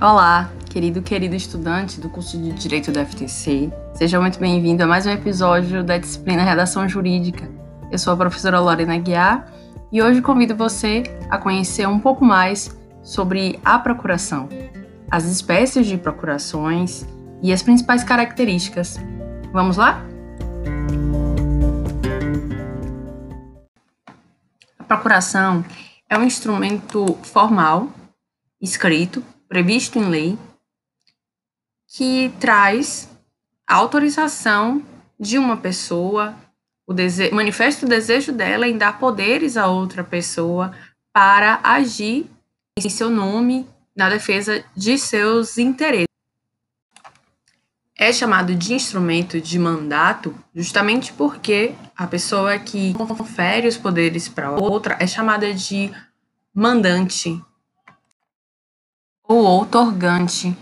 Olá, querido querido estudante do curso de Direito da FTC. Seja muito bem-vindo a mais um episódio da disciplina Redação Jurídica. Eu sou a professora Lorena Guiar e hoje convido você a conhecer um pouco mais sobre a procuração, as espécies de procurações e as principais características. Vamos lá? A procuração é um instrumento formal, escrito, previsto em lei, que traz a autorização de uma pessoa, o dese manifesta o desejo dela em dar poderes a outra pessoa para agir em seu nome na defesa de seus interesses. É chamado de instrumento de mandato justamente porque a pessoa que confere os poderes para outra é chamada de mandante ou outorgante.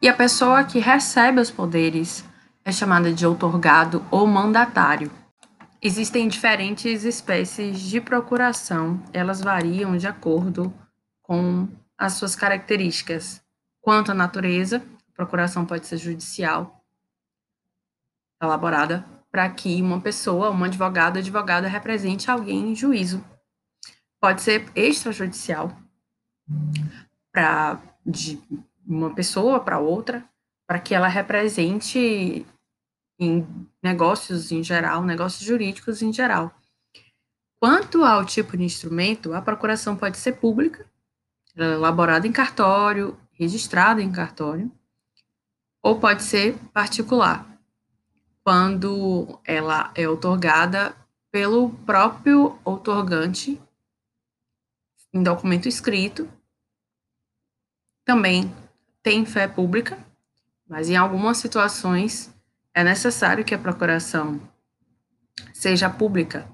E a pessoa que recebe os poderes é chamada de outorgado ou mandatário. Existem diferentes espécies de procuração, elas variam de acordo com as suas características. Quanto à natureza, a procuração pode ser judicial, elaborada para que uma pessoa, um advogado ou advogada represente alguém em juízo. Pode ser extrajudicial, para de uma pessoa para outra, para que ela represente em negócios em geral, negócios jurídicos em geral. Quanto ao tipo de instrumento, a procuração pode ser pública, elaborada em cartório, registrada em cartório, ou pode ser particular, quando ela é otorgada pelo próprio otorgante em documento escrito também tem fé pública, mas em algumas situações é necessário que a procuração seja pública.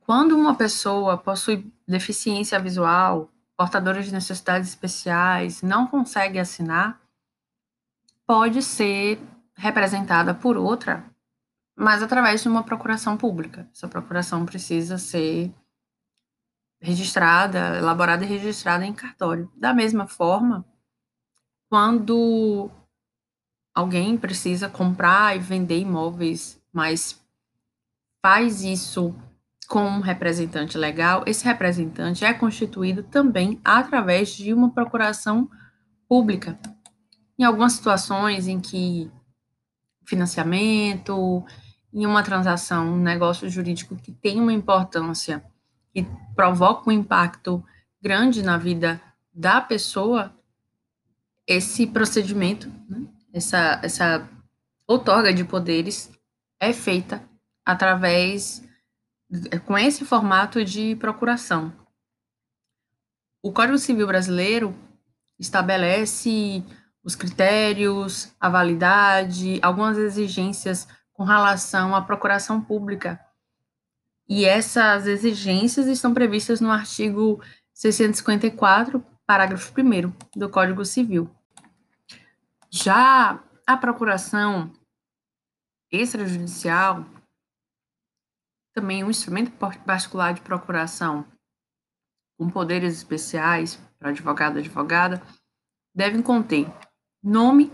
Quando uma pessoa possui deficiência visual, portadora de necessidades especiais, não consegue assinar, pode ser representada por outra, mas através de uma procuração pública. Essa procuração precisa ser registrada, elaborada e registrada em cartório. Da mesma forma, quando alguém precisa comprar e vender imóveis, mas faz isso com um representante legal, esse representante é constituído também através de uma procuração pública. Em algumas situações em que financiamento, em uma transação, um negócio jurídico que tem uma importância que provoca um impacto grande na vida da pessoa, esse procedimento, né, essa, essa outorga de poderes é feita através, com esse formato de procuração. O Código Civil Brasileiro estabelece os critérios, a validade, algumas exigências com relação à procuração pública e essas exigências estão previstas no artigo 654, parágrafo 1 do Código Civil. Já a procuração extrajudicial, também um instrumento particular de procuração com poderes especiais para advogado e advogada, devem conter nome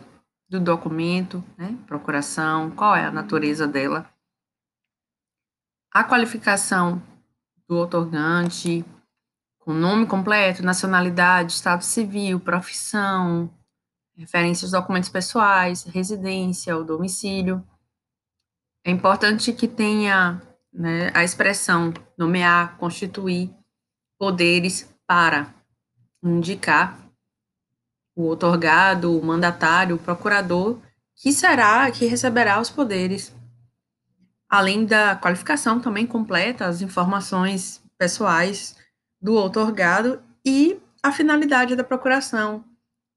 do documento, né, procuração, qual é a natureza dela, a qualificação do otorgante, com nome completo, nacionalidade, estado civil, profissão, referências documentos pessoais, residência, o domicílio. É importante que tenha né, a expressão nomear, constituir poderes para indicar o otorgado, o mandatário, o procurador, que será, que receberá os poderes além da qualificação também completa, as informações pessoais do outorgado e a finalidade da procuração,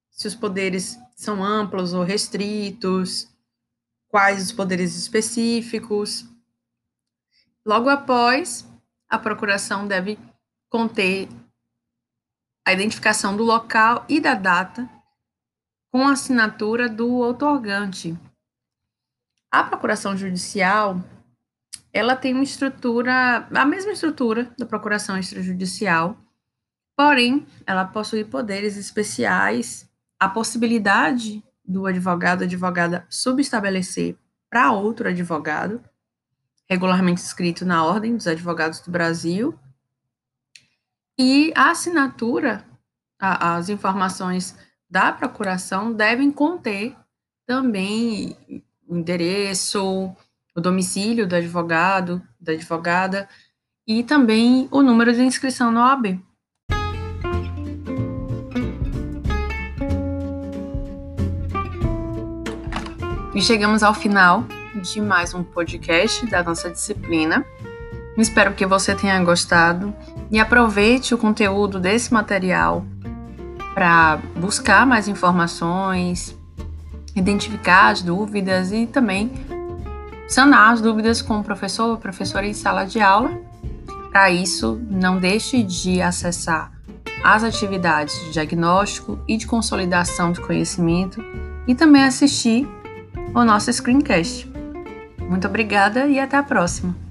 se os poderes são amplos ou restritos, quais os poderes específicos. Logo após, a procuração deve conter a identificação do local e da data com a assinatura do outorgante. A procuração judicial ela tem uma estrutura, a mesma estrutura da procuração extrajudicial, Porém, ela possui poderes especiais, a possibilidade do advogado advogada subestabelecer para outro advogado, regularmente escrito na Ordem dos Advogados do Brasil, e a assinatura, a, as informações da procuração devem conter também o endereço, o domicílio do advogado, da advogada e também o número de inscrição no OAB. E chegamos ao final de mais um podcast da nossa disciplina. Espero que você tenha gostado e aproveite o conteúdo desse material para buscar mais informações, identificar as dúvidas e também sanar as dúvidas com o professor ou professora em sala de aula. Para isso, não deixe de acessar as atividades de diagnóstico e de consolidação de conhecimento e também assistir o nosso screencast. Muito obrigada e até a próxima!